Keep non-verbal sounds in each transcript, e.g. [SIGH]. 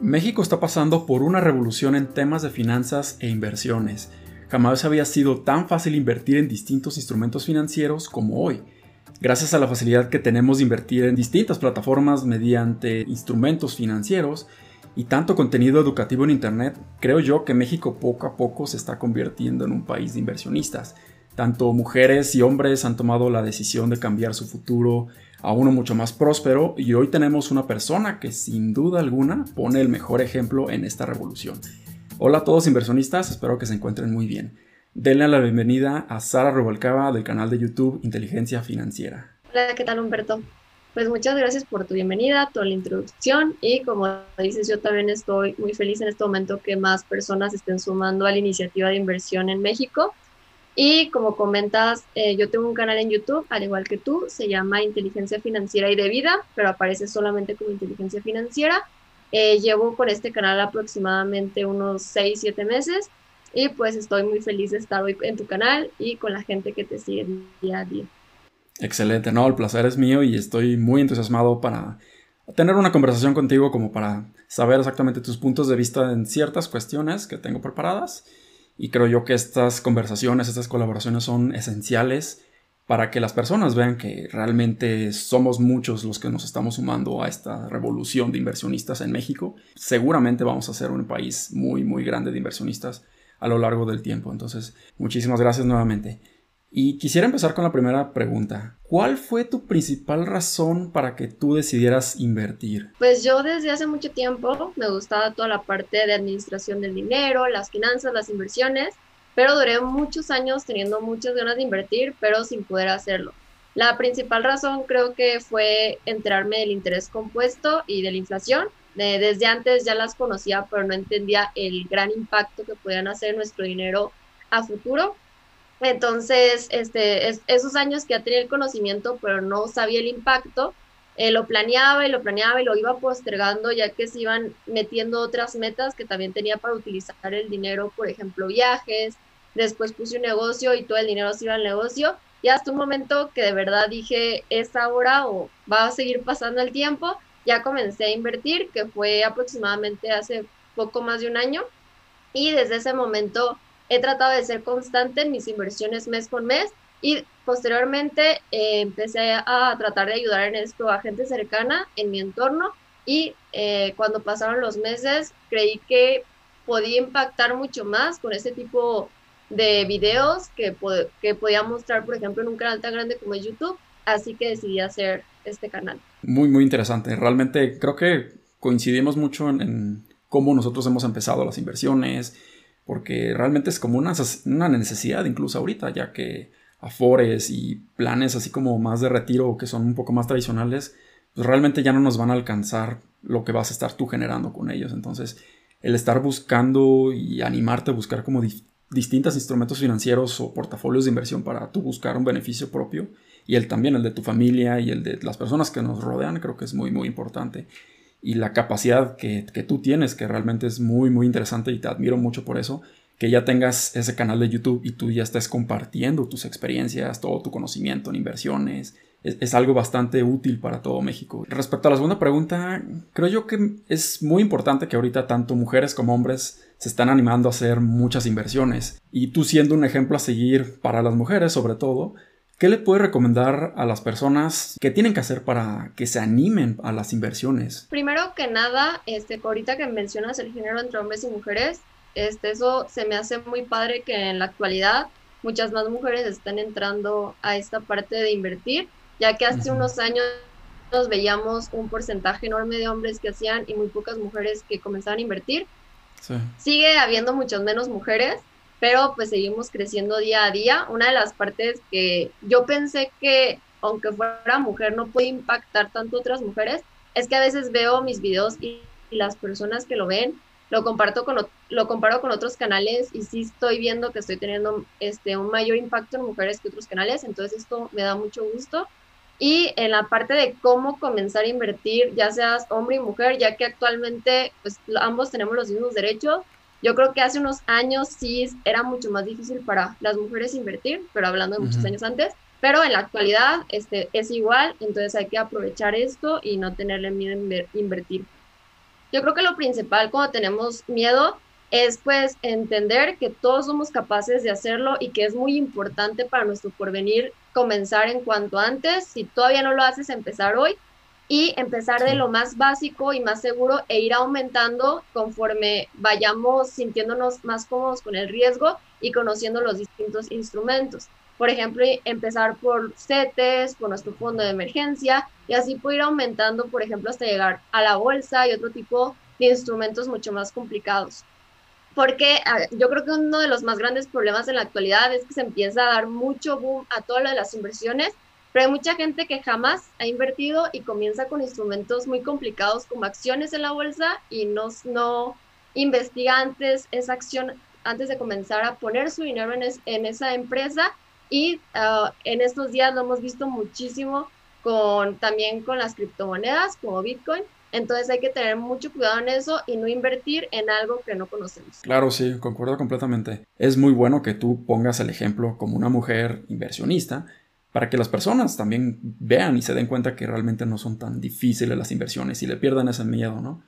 México está pasando por una revolución en temas de finanzas e inversiones. Jamás había sido tan fácil invertir en distintos instrumentos financieros como hoy. Gracias a la facilidad que tenemos de invertir en distintas plataformas mediante instrumentos financieros y tanto contenido educativo en Internet, creo yo que México poco a poco se está convirtiendo en un país de inversionistas. Tanto mujeres y hombres han tomado la decisión de cambiar su futuro a uno mucho más próspero y hoy tenemos una persona que sin duda alguna pone el mejor ejemplo en esta revolución. Hola a todos inversionistas, espero que se encuentren muy bien. Denle la bienvenida a Sara Rubalcaba del canal de YouTube Inteligencia Financiera. Hola, ¿qué tal Humberto? Pues muchas gracias por tu bienvenida, toda la introducción y como dices, yo también estoy muy feliz en este momento que más personas estén sumando a la iniciativa de inversión en México y como comentas, eh, yo tengo un canal en YouTube, al igual que tú, se llama Inteligencia Financiera y de Vida, pero aparece solamente como Inteligencia Financiera. Eh, llevo con este canal aproximadamente unos 6, 7 meses y pues estoy muy feliz de estar hoy en tu canal y con la gente que te sigue día a día. Excelente, no, el placer es mío y estoy muy entusiasmado para tener una conversación contigo como para saber exactamente tus puntos de vista en ciertas cuestiones que tengo preparadas y creo yo que estas conversaciones, estas colaboraciones son esenciales para que las personas vean que realmente somos muchos los que nos estamos sumando a esta revolución de inversionistas en México. Seguramente vamos a ser un país muy, muy grande de inversionistas a lo largo del tiempo. Entonces, muchísimas gracias nuevamente. Y quisiera empezar con la primera pregunta. ¿Cuál fue tu principal razón para que tú decidieras invertir? Pues yo desde hace mucho tiempo me gustaba toda la parte de administración del dinero, las finanzas, las inversiones, pero duré muchos años teniendo muchas ganas de invertir, pero sin poder hacerlo. La principal razón creo que fue enterarme del interés compuesto y de la inflación. desde antes ya las conocía, pero no entendía el gran impacto que podían hacer nuestro dinero a futuro entonces, este, esos años que ya tenía el conocimiento, pero no sabía el impacto, eh, lo planeaba y lo planeaba y lo iba postergando ya que se iban metiendo otras metas que también tenía para utilizar el dinero, por ejemplo, viajes. Después puse un negocio y todo el dinero se iba al negocio. Y hasta un momento que de verdad dije, es ahora o va a seguir pasando el tiempo, ya comencé a invertir, que fue aproximadamente hace poco más de un año. Y desde ese momento he tratado de ser constante en mis inversiones mes con mes y posteriormente eh, empecé a tratar de ayudar en esto a gente cercana en mi entorno y eh, cuando pasaron los meses creí que podía impactar mucho más con este tipo de videos que, que podía mostrar, por ejemplo, en un canal tan grande como YouTube, así que decidí hacer este canal. Muy, muy interesante. Realmente creo que coincidimos mucho en, en cómo nosotros hemos empezado las inversiones, porque realmente es como una, una necesidad incluso ahorita, ya que afores y planes así como más de retiro que son un poco más tradicionales, pues realmente ya no nos van a alcanzar lo que vas a estar tú generando con ellos. Entonces, el estar buscando y animarte a buscar como distintos instrumentos financieros o portafolios de inversión para tú buscar un beneficio propio y el también el de tu familia y el de las personas que nos rodean, creo que es muy, muy importante y la capacidad que, tú tienes, que realmente es muy, muy interesante y te admiro mucho por eso, que ya tengas ese canal de YouTube y tú ya estés compartiendo tus experiencias, todo tu conocimiento en inversiones. Es, algo bastante útil para todo México. Respecto a la segunda pregunta, creo yo que es muy importante que ahorita tanto mujeres como hombres se están animando a hacer muchas inversiones. Y tú siendo un ejemplo a seguir para las mujeres sobre todo, ¿Qué le puede recomendar a las personas que tienen que hacer para que se animen a las inversiones? Primero que nada, este, ahorita que mencionas el género entre hombres y mujeres, este, eso se me hace muy padre que en la actualidad muchas más mujeres están entrando a esta parte de invertir, ya que hace unos años nos veíamos un porcentaje enorme de hombres que hacían y muy pocas mujeres que comenzaban a invertir. Sigue habiendo muchas menos mujeres, pero pues seguimos creciendo día a día. Una de las partes que yo pensé que aunque fuera mujer no puede impactar tanto a otras mujeres, es que a veces veo mis videos y, las personas que lo ven lo comparto con lo comparo con otros canales y sí estoy viendo que estoy teniendo este un mayor impacto en mujeres que otros canales, entonces esto me da mucho gusto. Y en la parte de cómo comenzar a invertir, ya seas hombre y mujer, ya que actualmente pues ambos tenemos los mismos derechos, yo creo que hace unos años sí era mucho más difícil para las mujeres invertir, pero hablando de muchos años antes, pero en la actualidad este, es igual, entonces hay que aprovechar esto y no tenerle miedo a invertir. Yo creo que lo principal cuando tenemos miedo es pues entender que todos somos capaces de hacerlo y que es muy importante para nuestro porvenir comenzar en cuanto antes. Si todavía no lo haces, empezar hoy y empezar de lo más básico y más seguro e ir aumentando conforme vayamos sintiéndonos más cómodos con el riesgo y conociendo los distintos instrumentos. Por ejemplo, empezar por CETES, por nuestro fondo de emergencia y así puede ir aumentando, por ejemplo, hasta llegar a la bolsa y otro tipo de instrumentos mucho más complicados. Porque ah, yo creo que uno de los más grandes problemas en la actualidad es que se empieza a dar mucho boom a todo lo de las inversiones pero hay mucha gente que jamás ha invertido y comienza con instrumentos muy complicados como acciones en la bolsa y no, no investiga antes esa acción, antes de comenzar a poner su dinero en, esa empresa. Y ah, en estos días lo hemos visto muchísimo con, también con las criptomonedas como Bitcoin. Entonces hay que tener mucho cuidado en eso y no invertir en algo que no conocemos. Claro, sí, concuerdo completamente. Es muy bueno que tú pongas el ejemplo como una mujer inversionista para que las personas también vean y se den cuenta que realmente no son tan difíciles las inversiones y le pierdan ese miedo, ¿no?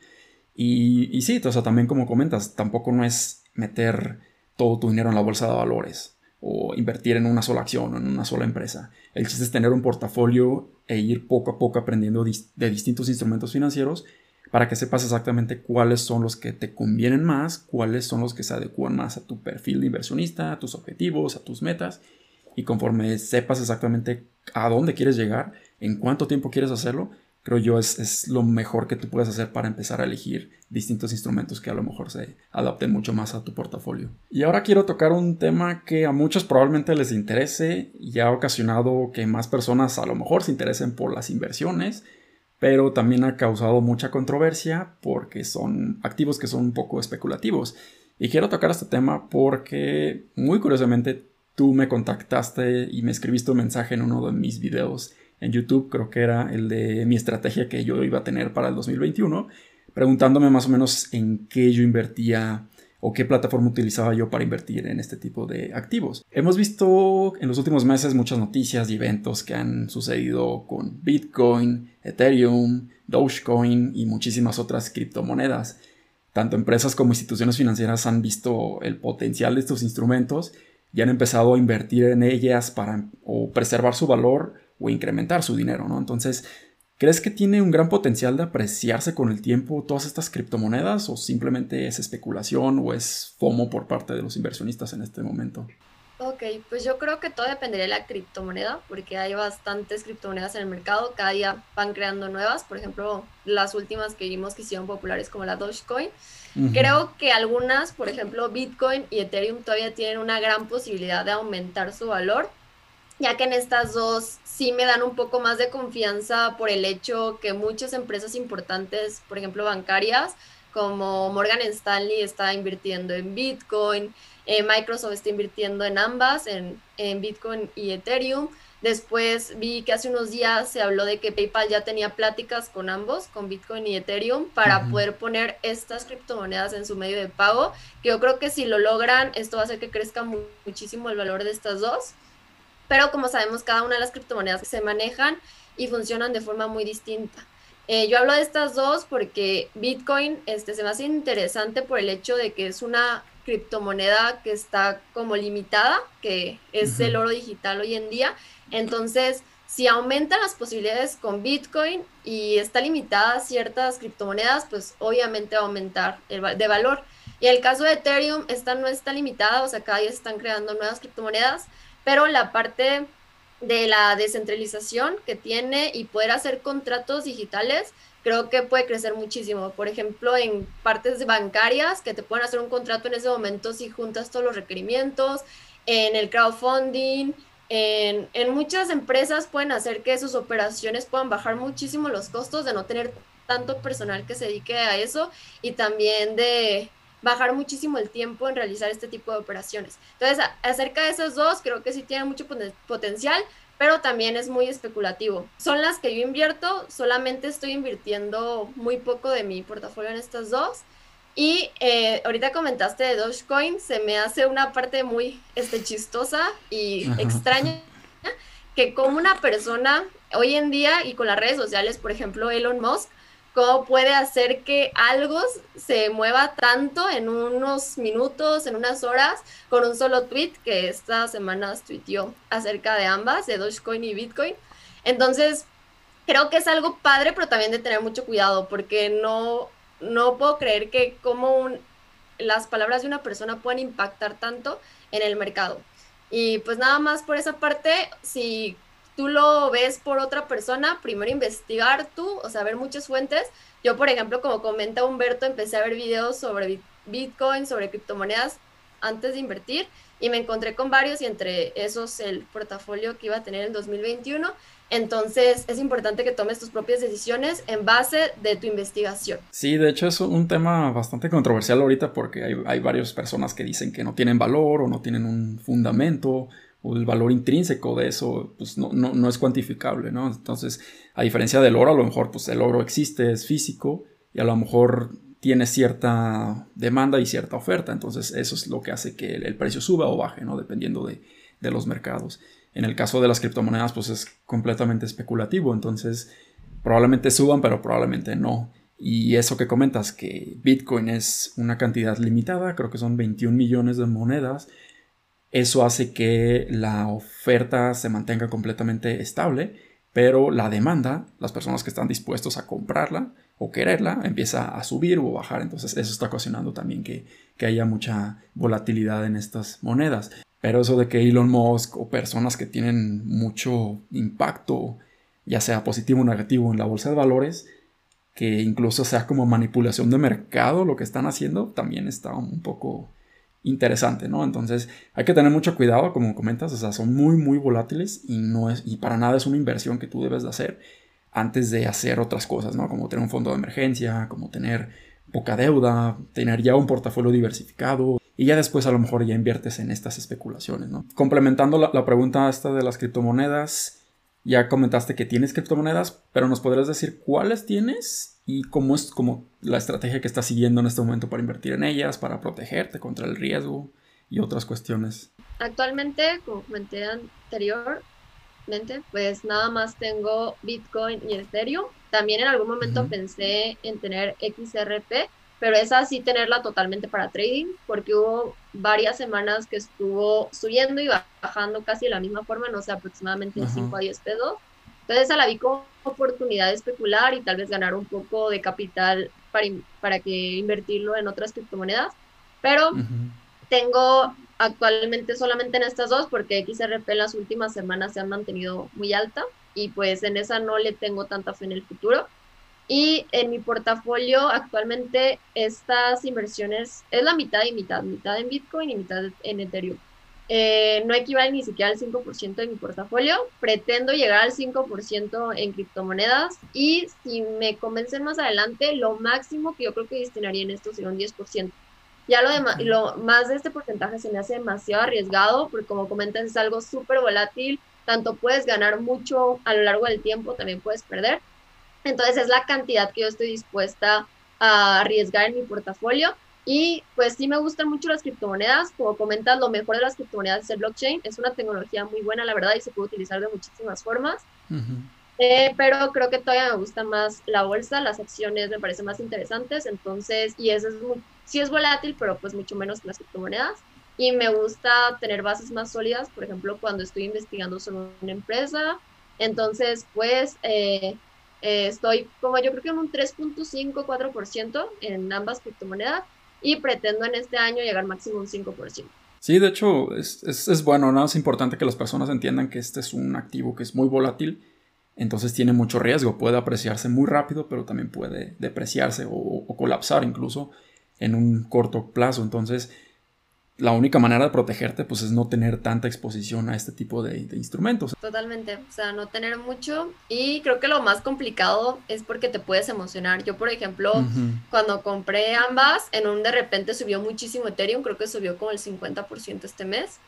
Y, y sí, o sea, también como comentas, tampoco no es meter todo tu dinero en la bolsa de valores o invertir en una sola acción o en una sola empresa. El chiste es tener un portafolio e ir poco a poco aprendiendo de distintos instrumentos financieros para que sepas exactamente cuáles son los que te convienen más, cuáles son los que se adecuan más a tu perfil de inversionista, a tus objetivos, a tus metas y conforme sepas exactamente a dónde quieres llegar, en cuánto tiempo quieres hacerlo, creo yo es, lo mejor que tú puedes hacer para empezar a elegir distintos instrumentos que a lo mejor se adapten mucho más a tu portafolio. Y ahora quiero tocar un tema que a muchos probablemente les interese y ha ocasionado que más personas a lo mejor se interesen por las inversiones, pero también ha causado mucha controversia porque son activos que son un poco especulativos. Y quiero tocar este tema porque muy curiosamente tú me contactaste y me escribiste un mensaje en uno de mis videos en YouTube, creo que era el de mi estrategia que yo iba a tener para el 2021, preguntándome más o menos en qué yo invertía o qué plataforma utilizaba yo para invertir en este tipo de activos. Hemos visto en los últimos meses muchas noticias y eventos que han sucedido con Bitcoin, Ethereum, Dogecoin y muchísimas otras criptomonedas. Tanto empresas como instituciones financieras han visto el potencial de estos instrumentos y han empezado a invertir en ellas para o preservar su valor o incrementar su dinero, ¿no? Entonces, ¿crees que tiene un gran potencial de apreciarse con el tiempo todas estas criptomonedas o simplemente es especulación o es FOMO por parte de los inversionistas en este momento? Ok, pues yo creo que todo dependería de la criptomoneda, porque hay bastantes criptomonedas en el mercado, cada día van creando nuevas, por ejemplo, las últimas que vimos que hicieron populares como la Dogecoin. Creo que algunas, por ejemplo, Bitcoin y Ethereum todavía tienen una gran posibilidad de aumentar su valor, ya que en estas dos sí me dan un poco más de confianza por el hecho que muchas empresas importantes, por ejemplo, bancarias, como Morgan Stanley está invirtiendo en Bitcoin, eh, Microsoft está invirtiendo en ambas, en, Bitcoin y Ethereum. Después vi que hace unos días se habló de que PayPal ya tenía pláticas con ambos, con Bitcoin y Ethereum, para poder poner estas criptomonedas en su medio de pago. Que yo creo que si lo logran, esto va a hacer que crezca muchísimo el valor de estas dos. Pero como sabemos, cada una de las criptomonedas se manejan y funcionan de forma muy distinta. Eh, yo hablo de estas dos porque Bitcoin este, se me hace interesante por el hecho de que es una criptomoneda que está como limitada, que es el oro digital hoy en día. Entonces, si aumentan las posibilidades con Bitcoin y está limitada a ciertas criptomonedas, pues obviamente va a aumentar el de valor. Y el caso de Ethereum, esta no está limitada, o sea, cada día se están creando nuevas criptomonedas, pero la parte de la descentralización que tiene y poder hacer contratos digitales, creo que puede crecer muchísimo. Por ejemplo, en partes bancarias que te pueden hacer un contrato en ese momento si juntas todos los requerimientos, en el crowdfunding, en, en muchas empresas pueden hacer que sus operaciones puedan bajar muchísimo los costos de no tener tanto personal que se dedique a eso y también de bajar muchísimo el tiempo en realizar este tipo de operaciones. Entonces, acerca de esos dos, creo que sí tienen mucho potencial, pero también es muy especulativo. Son las que yo invierto, solamente estoy invirtiendo muy poco de mi portafolio en estas dos. Y eh, ahorita comentaste de Dogecoin, se me hace una parte muy este, chistosa y extraña, que como una persona hoy en día y con las redes sociales, por ejemplo Elon Musk, cómo puede hacer que algo se mueva tanto en unos minutos, en unas horas, con un solo tweet que esta semana tuiteó acerca de ambas, de Dogecoin y Bitcoin. Entonces, creo que es algo padre, pero también de tener mucho cuidado, porque no, no puedo creer que como las palabras de una persona puedan impactar tanto en el mercado. Y pues nada más por esa parte, si tú lo ves por otra persona, primero investigar tú, o sea, ver muchas fuentes. Yo, por ejemplo, como comenta Humberto, empecé a ver videos sobre Bitcoin, sobre criptomonedas antes de invertir y me encontré con varios y entre esos el portafolio que iba a tener en 2021. Entonces es importante que tomes tus propias decisiones en base de tu investigación. Sí, de hecho es un tema bastante controversial ahorita porque hay, hay varias personas que dicen que no tienen valor o no tienen un fundamento o el valor intrínseco de eso pues no, no, no, es cuantificable, ¿no? Entonces, a diferencia del oro, a lo mejor pues el oro existe, es físico y a lo mejor tiene cierta demanda y cierta oferta, entonces eso es lo que hace que el, precio suba o baje, ¿no? Dependiendo de, de, los mercados. En el caso de las criptomonedas pues es completamente especulativo, entonces probablemente suban pero probablemente no. Y eso que comentas, que Bitcoin es una cantidad limitada, creo que son 21 millones de monedas, eso hace que la oferta se mantenga completamente estable, pero la demanda, las personas que están dispuestos a comprarla o quererla, empieza a subir o bajar. Entonces eso está ocasionando también que, que haya mucha volatilidad en estas monedas. Pero eso de que Elon Musk o personas que tienen mucho impacto, ya sea positivo o negativo en la bolsa de valores, que incluso sea como manipulación de mercado lo que están haciendo, también está un poco interesante, ¿no? Entonces hay que tener mucho cuidado, como comentas, o sea, son muy, muy volátiles y no es, y para nada es una inversión que tú debes de hacer antes de hacer otras cosas, ¿no? Como tener un fondo de emergencia, como tener poca deuda, tener ya un portafolio diversificado y ya después a lo mejor ya inviertes en estas especulaciones, ¿no? Complementando la, la pregunta esta de las criptomonedas, ya comentaste que tienes criptomonedas, pero nos podrías decir cuáles tienes y cómo es como la estrategia que estás siguiendo en este momento para invertir en ellas, para protegerte contra el riesgo y otras cuestiones. Actualmente, como comenté anteriormente, pues nada más tengo Bitcoin y Ethereum. También en algún momento pensé en tener XRP, pero esa sí tenerla totalmente para trading, porque hubo varias semanas que estuvo subiendo y bajando casi de la misma forma, no sé, aproximadamente 5 a 10 pesos. Entonces esa la vi como oportunidad de especular y tal vez ganar un poco de capital para, para que invertirlo en otras criptomonedas. Pero tengo actualmente solamente en estas dos porque XRP en las últimas semanas se ha mantenido muy alta y pues en esa no le tengo tanta fe en el futuro. Y en mi portafolio actualmente estas inversiones es la mitad y mitad, mitad en Bitcoin y mitad en Ethereum. Eh, no equivale ni siquiera al 5% de mi portafolio. Pretendo llegar al 5% en criptomonedas y si me convencen más adelante, lo máximo que yo creo que destinaría en esto sería un 10%. Ya lo, demás, lo más de este porcentaje se me hace demasiado arriesgado porque como comentas es algo súper volátil, tanto puedes ganar mucho a lo largo del tiempo, también puedes perder. Entonces es la cantidad que yo estoy dispuesta a arriesgar en mi portafolio. Y pues sí me gustan mucho las criptomonedas. Como comentas, lo mejor de las criptomonedas es el blockchain. Es una tecnología muy buena, la verdad, y se puede utilizar de muchísimas formas. Eh, pero creo que todavía me gusta más la bolsa, las acciones me parecen más interesantes. Entonces, y eso es muy, sí es volátil, pero pues mucho menos que las criptomonedas. Y me gusta tener bases más sólidas, por ejemplo, cuando estoy investigando sobre una empresa. Entonces, pues... Eh, eh, estoy como yo creo que en un 3.5-4% en ambas criptomonedas y pretendo en este año llegar máximo un 5%. Sí, de hecho es, es, bueno, ¿no? Es importante que las personas entiendan que este es un activo que es muy volátil, entonces tiene mucho riesgo, puede apreciarse muy rápido, pero también puede depreciarse o, o colapsar incluso en un corto plazo. Entonces, la única manera de protegerte pues es no tener tanta exposición a este tipo de, instrumentos. Totalmente, o sea, no tener mucho y creo que lo más complicado es porque te puedes emocionar. Yo, por ejemplo, cuando compré ambas, en un de repente subió muchísimo Ethereum, creo que subió como el 50% este mes.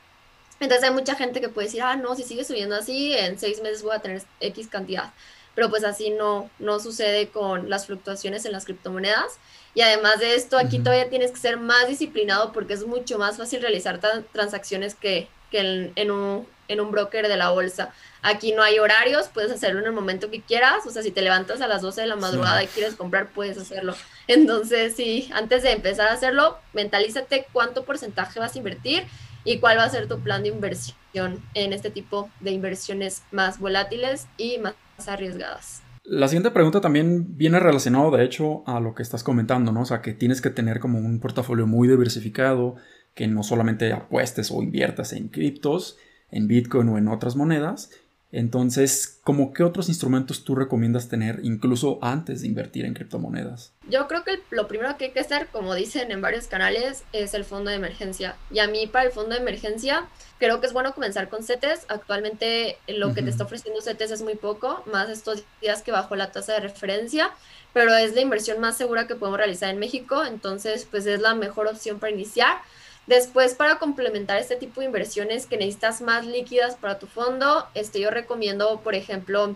Entonces hay mucha gente que puede decir, ah, no, si sigue subiendo así, en seis meses voy a tener X cantidad. Pero pues así no, no sucede con las fluctuaciones en las criptomonedas. Y además de esto, aquí todavía tienes que ser más disciplinado porque es mucho más fácil realizar transacciones que, que en, un, en un broker de la bolsa. Aquí no hay horarios, puedes hacerlo en el momento que quieras. O sea, si te levantas a las 12 de la madrugada y quieres comprar, puedes hacerlo. Entonces, sí, antes de empezar a hacerlo, mentalízate cuánto porcentaje vas a invertir y cuál va a ser tu plan de inversión en este tipo de inversiones más volátiles y más arriesgadas. La siguiente pregunta también viene relacionado, de hecho, a lo que estás comentando, ¿no? O sea, que tienes que tener como un portafolio muy diversificado, que no solamente apuestes o inviertas en criptos, en Bitcoin o en otras monedas, entonces, ¿cómo qué otros instrumentos tú recomiendas tener incluso antes de invertir en criptomonedas? Yo creo que lo primero que hay que hacer, como dicen en varios canales, es el fondo de emergencia. Y a mí para el fondo de emergencia creo que es bueno comenzar con CETES. Actualmente lo que te está ofreciendo CETES es muy poco, más estos días que bajó la tasa de referencia, pero es la inversión más segura que podemos realizar en México, entonces pues es la mejor opción para iniciar. Después, para complementar este tipo de inversiones que necesitas más líquidas para tu fondo, este, yo recomiendo, por ejemplo,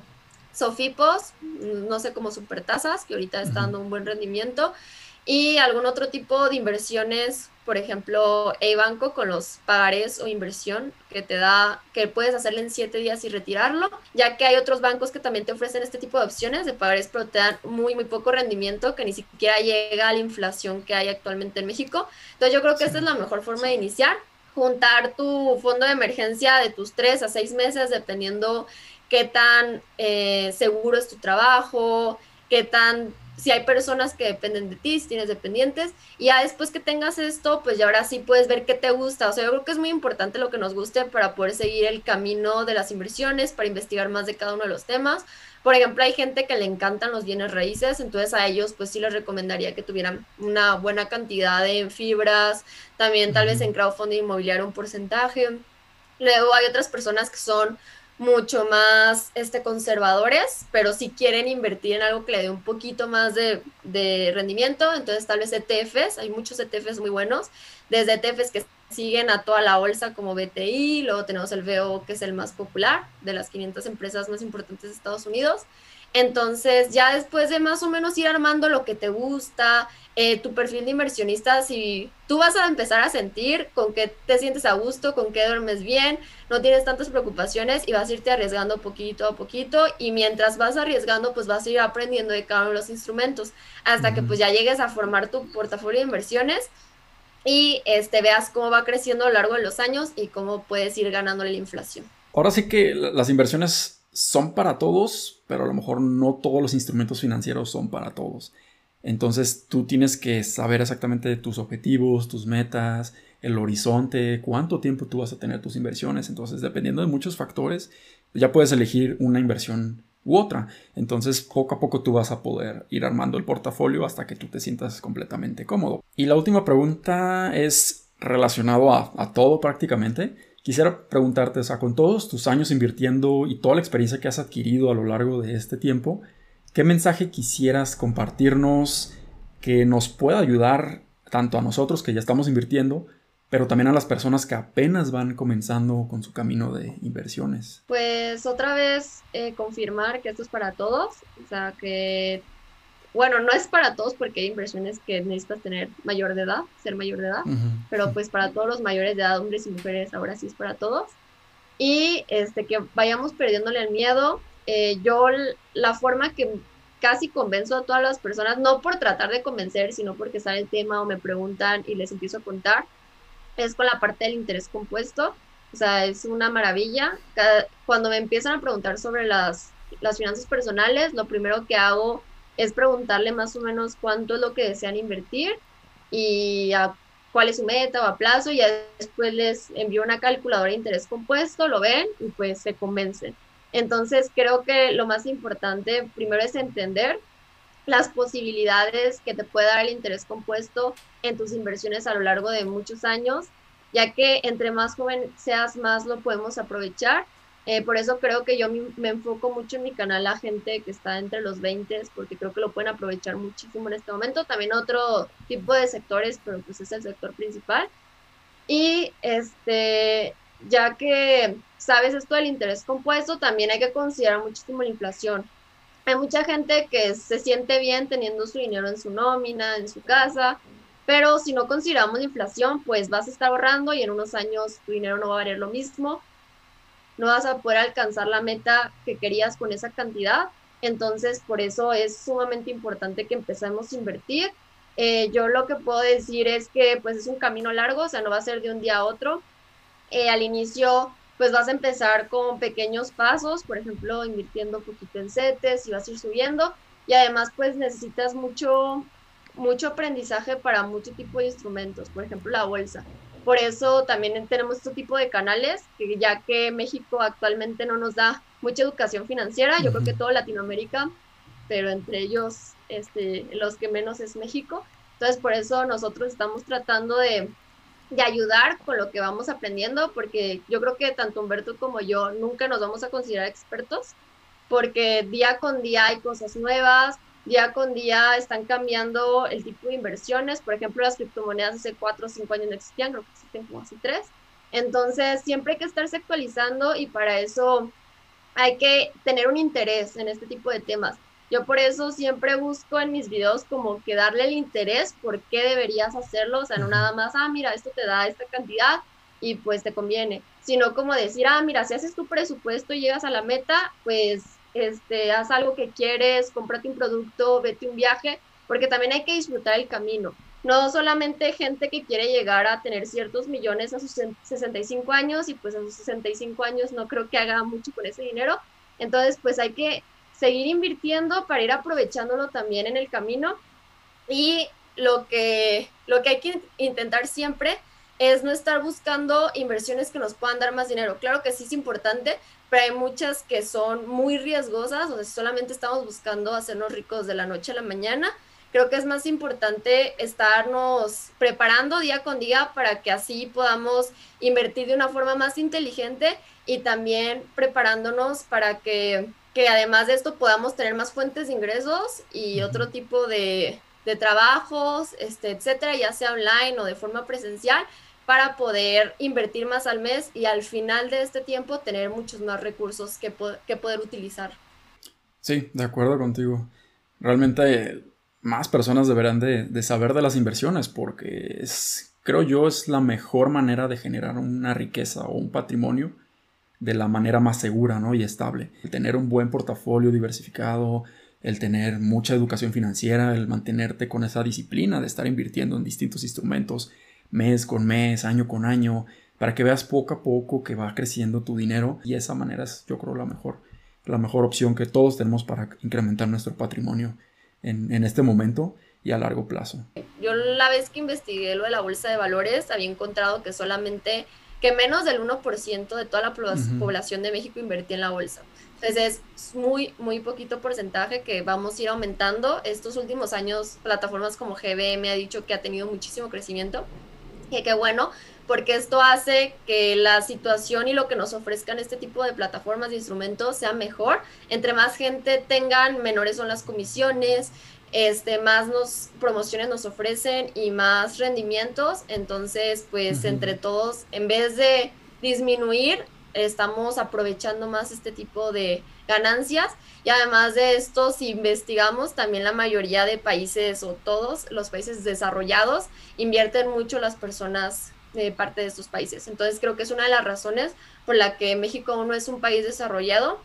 Sofipos, no sé, como supertasas, que ahorita está dando un buen rendimiento, y algún otro tipo de inversiones por ejemplo, banco con los pagarés o inversión que te da, que puedes hacerle en siete días y retirarlo, ya que hay otros bancos que también te ofrecen este tipo de opciones de pagarés, pero te dan muy, muy poco rendimiento que ni siquiera llega a la inflación que hay actualmente en México. Entonces yo creo que esta es la mejor forma de iniciar, juntar tu fondo de emergencia de tus tres a seis meses, dependiendo qué tan eh, seguro es tu trabajo, qué tan si hay personas que dependen de ti, si tienes dependientes, y ya después que tengas esto, pues ya ahora sí puedes ver qué te gusta. O sea, yo creo que es muy importante lo que nos guste para poder seguir el camino de las inversiones, para investigar más de cada uno de los temas. Por ejemplo, hay gente que le encantan los bienes raíces, entonces a ellos pues sí les recomendaría que tuvieran una buena cantidad de fibras, también tal vez en crowdfunding inmobiliario un porcentaje. Luego hay otras personas que son mucho más este, conservadores, pero si quieren invertir en algo que le dé un poquito más de, de, rendimiento, entonces tal vez ETFs, hay muchos ETFs muy buenos, desde ETFs que siguen a toda la bolsa como BTI, luego tenemos el VO que es el más popular de las 500 empresas más importantes de Estados Unidos, entonces, ya después de más o menos ir armando lo que te gusta, eh, tu perfil de inversionista, si tú vas a empezar a sentir con qué te sientes a gusto, con qué duermes bien, no tienes tantas preocupaciones y vas a irte arriesgando poquito a poquito y mientras vas arriesgando, pues vas a ir aprendiendo de cada uno de los instrumentos hasta que pues ya llegues a formar tu portafolio de inversiones y este, veas cómo va creciendo a lo largo de los años y cómo puedes ir ganando la inflación. Ahora sí que las inversiones son para todos, pero a lo mejor no todos los instrumentos financieros son para todos. Entonces tú tienes que saber exactamente tus objetivos, tus metas, el horizonte, cuánto tiempo tú vas a tener tus inversiones. Entonces, dependiendo de muchos factores, ya puedes elegir una inversión u otra. Entonces, poco a poco tú vas a poder ir armando el portafolio hasta que tú te sientas completamente cómodo. Y la última pregunta es relacionado a, a todo prácticamente. Quisiera preguntarte, o sea, con todos tus años invirtiendo y toda la experiencia que has adquirido a lo largo de este tiempo, ¿qué mensaje quisieras compartirnos que nos pueda ayudar tanto a nosotros que ya estamos invirtiendo, pero también a las personas que apenas van comenzando con su camino de inversiones? Pues otra vez eh, confirmar que esto es para todos, o sea, que bueno, no es para todos porque hay inversiones que necesitas tener mayor de edad, ser mayor de edad, pero pues para todos los mayores de edad, hombres y mujeres, ahora sí es para todos. Y este, que vayamos perdiéndole el miedo. Eh, yo la forma que casi convenzo a todas las personas, no por tratar de convencer, sino porque sabe el tema o me preguntan y les empiezo a contar, es con la parte del interés compuesto. O sea, es una maravilla. cuando me empiezan a preguntar sobre las, las finanzas personales, lo primero que hago es preguntarle más o menos cuánto es lo que desean invertir y a cuál es su meta o a plazo, y después les envío una calculadora de interés compuesto, lo ven y pues se convencen. Entonces creo que lo más importante primero es entender las posibilidades que te puede dar el interés compuesto en tus inversiones a lo largo de muchos años, ya que entre más joven seas, más lo podemos aprovechar eh, por eso creo que yo me, enfoco mucho en mi canal a gente que está entre los 20, porque creo que lo pueden aprovechar muchísimo en este momento. También otro tipo de sectores, pero pues es el sector principal. Y este, ya que sabes esto del interés compuesto, también hay que considerar muchísimo la inflación. Hay mucha gente que se siente bien teniendo su dinero en su nómina, en su casa, Pero si no consideramos la inflación, pues vas a estar ahorrando y en unos años tu dinero no va a valer lo mismo. No vas a poder alcanzar la meta que querías con esa cantidad. Entonces, por eso es sumamente importante que empecemos a invertir. Eh, yo lo que puedo decir es que pues es un camino largo, o sea, no va a ser de un día a otro. Eh, al inicio, pues vas a empezar con pequeños pasos, por ejemplo, invirtiendo poquito en CETES y vas a ir subiendo. Y además, pues necesitas mucho, mucho aprendizaje para mucho tipo de instrumentos, por ejemplo la bolsa. Por eso también tenemos este tipo de canales, que ya que México actualmente no nos da mucha educación financiera, yo creo que todo Latinoamérica, pero entre ellos este, los que menos es México. Entonces por eso nosotros estamos tratando de, de ayudar con lo que vamos aprendiendo, porque yo creo que tanto Humberto como yo nunca nos vamos a considerar expertos, porque día con día hay cosas nuevas, día con día están cambiando el tipo de inversiones. Por ejemplo, las criptomonedas hace cuatro o cinco años no existían, creo que existen como hace tres. Entonces, siempre hay que estarse actualizando y para eso hay que tener un interés en este tipo de temas. Yo por eso siempre busco en mis videos como que darle el interés, por qué deberías hacerlo, o sea, no nada más, ah, mira, esto te da esta cantidad y pues te conviene, sino como decir, ah, mira, si haces tu presupuesto y llegas a la meta, pues este, haz algo que quieres, cómprate un producto, vete un viaje, porque también hay que disfrutar el camino. No solamente gente que quiere llegar a tener ciertos millones a sus 65 años y pues a sus 65 años no creo que haga mucho con ese dinero. Entonces, pues hay que seguir invirtiendo para ir aprovechándolo también en el camino. Y lo que, lo que hay que intentar siempre es no estar buscando inversiones que nos puedan dar más dinero. Claro que sí es importante, pero hay muchas que son muy riesgosas, o sea, solamente estamos buscando hacernos ricos de la noche a la mañana. Creo que es más importante estarnos preparando día con día para que así podamos invertir de una forma más inteligente y también preparándonos para que, que además de esto podamos tener más fuentes de ingresos y otro tipo de, de trabajos, este, etcétera, ya sea online o de forma presencial, para poder invertir más al mes y al final de este tiempo tener muchos más recursos que, poder utilizar. Sí, de acuerdo contigo. Realmente más personas deberán de, saber de las inversiones porque es, creo yo, es la mejor manera de generar una riqueza o un patrimonio de la manera más segura ¿no? y estable. El tener un buen portafolio diversificado, el tener mucha educación financiera, el mantenerte con esa disciplina de estar invirtiendo en distintos instrumentos, mes con mes, año con año, para que veas poco a poco que va creciendo tu dinero y esa manera es yo creo la mejor, la mejor opción que todos tenemos para incrementar nuestro patrimonio en, en este momento y a largo plazo. Yo la vez que investigué lo de la bolsa de valores había encontrado que solamente que menos del 1% de toda la población de México invertía en la bolsa. Entonces es muy, muy poquito porcentaje que vamos a ir aumentando. Estos últimos años, plataformas como GBM ha dicho que ha tenido muchísimo crecimiento que qué bueno, porque esto hace que la situación y lo que nos ofrezcan este tipo de plataformas de instrumentos sea mejor. Entre más gente tengan, menores son las comisiones, este, más nos, promociones nos ofrecen y más rendimientos. Entonces, pues entre todos, en vez de disminuir, estamos aprovechando más este tipo de ganancias y además de esto si investigamos también la mayoría de países o todos los países desarrollados invierten mucho las personas de parte de estos países entonces creo que es una de las razones por la que México aún no es un país desarrollado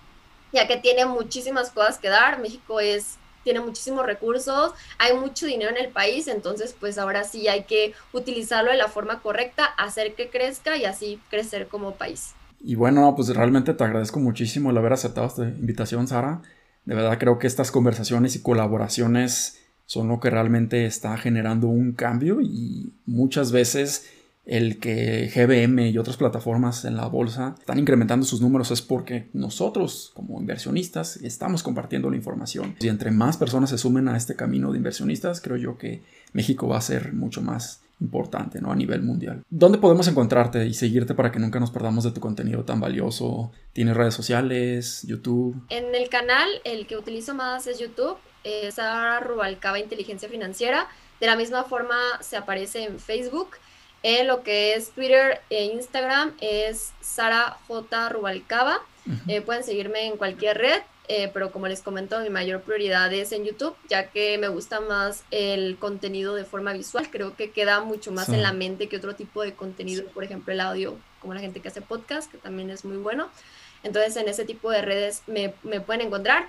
ya que tiene muchísimas cosas que dar México es tiene muchísimos recursos, hay mucho dinero en el país, entonces pues ahora sí hay que utilizarlo de la forma correcta, hacer que crezca y así crecer como país. Y bueno, pues realmente te agradezco muchísimo el haber aceptado esta invitación, Sara. De verdad creo que estas conversaciones y colaboraciones son lo que realmente está generando un cambio y muchas veces el que GBM y otras plataformas en la bolsa están incrementando sus números es porque nosotros como inversionistas estamos compartiendo la información. Y entre más personas se sumen a este camino de inversionistas, creo yo que México va a ser mucho más importante ¿no? a nivel mundial. ¿Dónde podemos encontrarte y seguirte para que nunca nos perdamos de tu contenido tan valioso? ¿Tienes redes sociales, YouTube? En el canal, el que utilizo más es YouTube, es Sara Rubalcaba Inteligencia Financiera. De la misma forma se aparece en Facebook. En lo que es Twitter e Instagram es Sara J. Rubalcaba. Eh, pueden seguirme en cualquier red. Eh, pero como les comento, mi mayor prioridad es en YouTube, ya que me gusta más el contenido de forma visual. Creo que queda mucho más en la mente que otro tipo de contenido, por ejemplo, el audio, como la gente que hace podcast, que también es muy bueno. Entonces, en ese tipo de redes me, me pueden encontrar.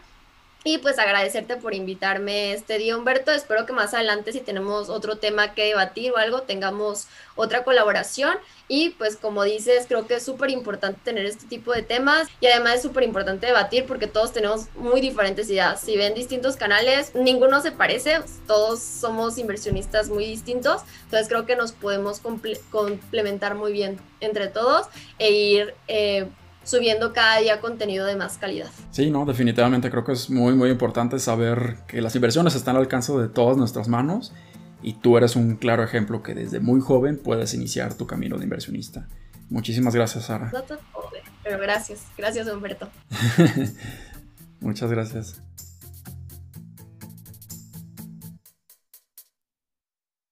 Y pues agradecerte por invitarme este día, Humberto. Espero que más adelante, si tenemos otro tema que debatir o algo, tengamos otra colaboración. Y pues como dices, creo que es súper importante tener este tipo de temas y además es súper importante debatir porque todos tenemos muy diferentes ideas. Si ven distintos canales, ninguno se parece, todos somos inversionistas muy distintos. Entonces creo que nos podemos complementar muy bien entre todos e ir... Eh, subiendo cada día contenido de más calidad. Sí, no, definitivamente creo que es muy, muy importante saber que las inversiones están al alcance de todas nuestras manos y tú eres un claro ejemplo que desde muy joven puedes iniciar tu camino de inversionista. Muchísimas gracias, Sara. No pero gracias, gracias, Humberto. [LAUGHS] Muchas gracias.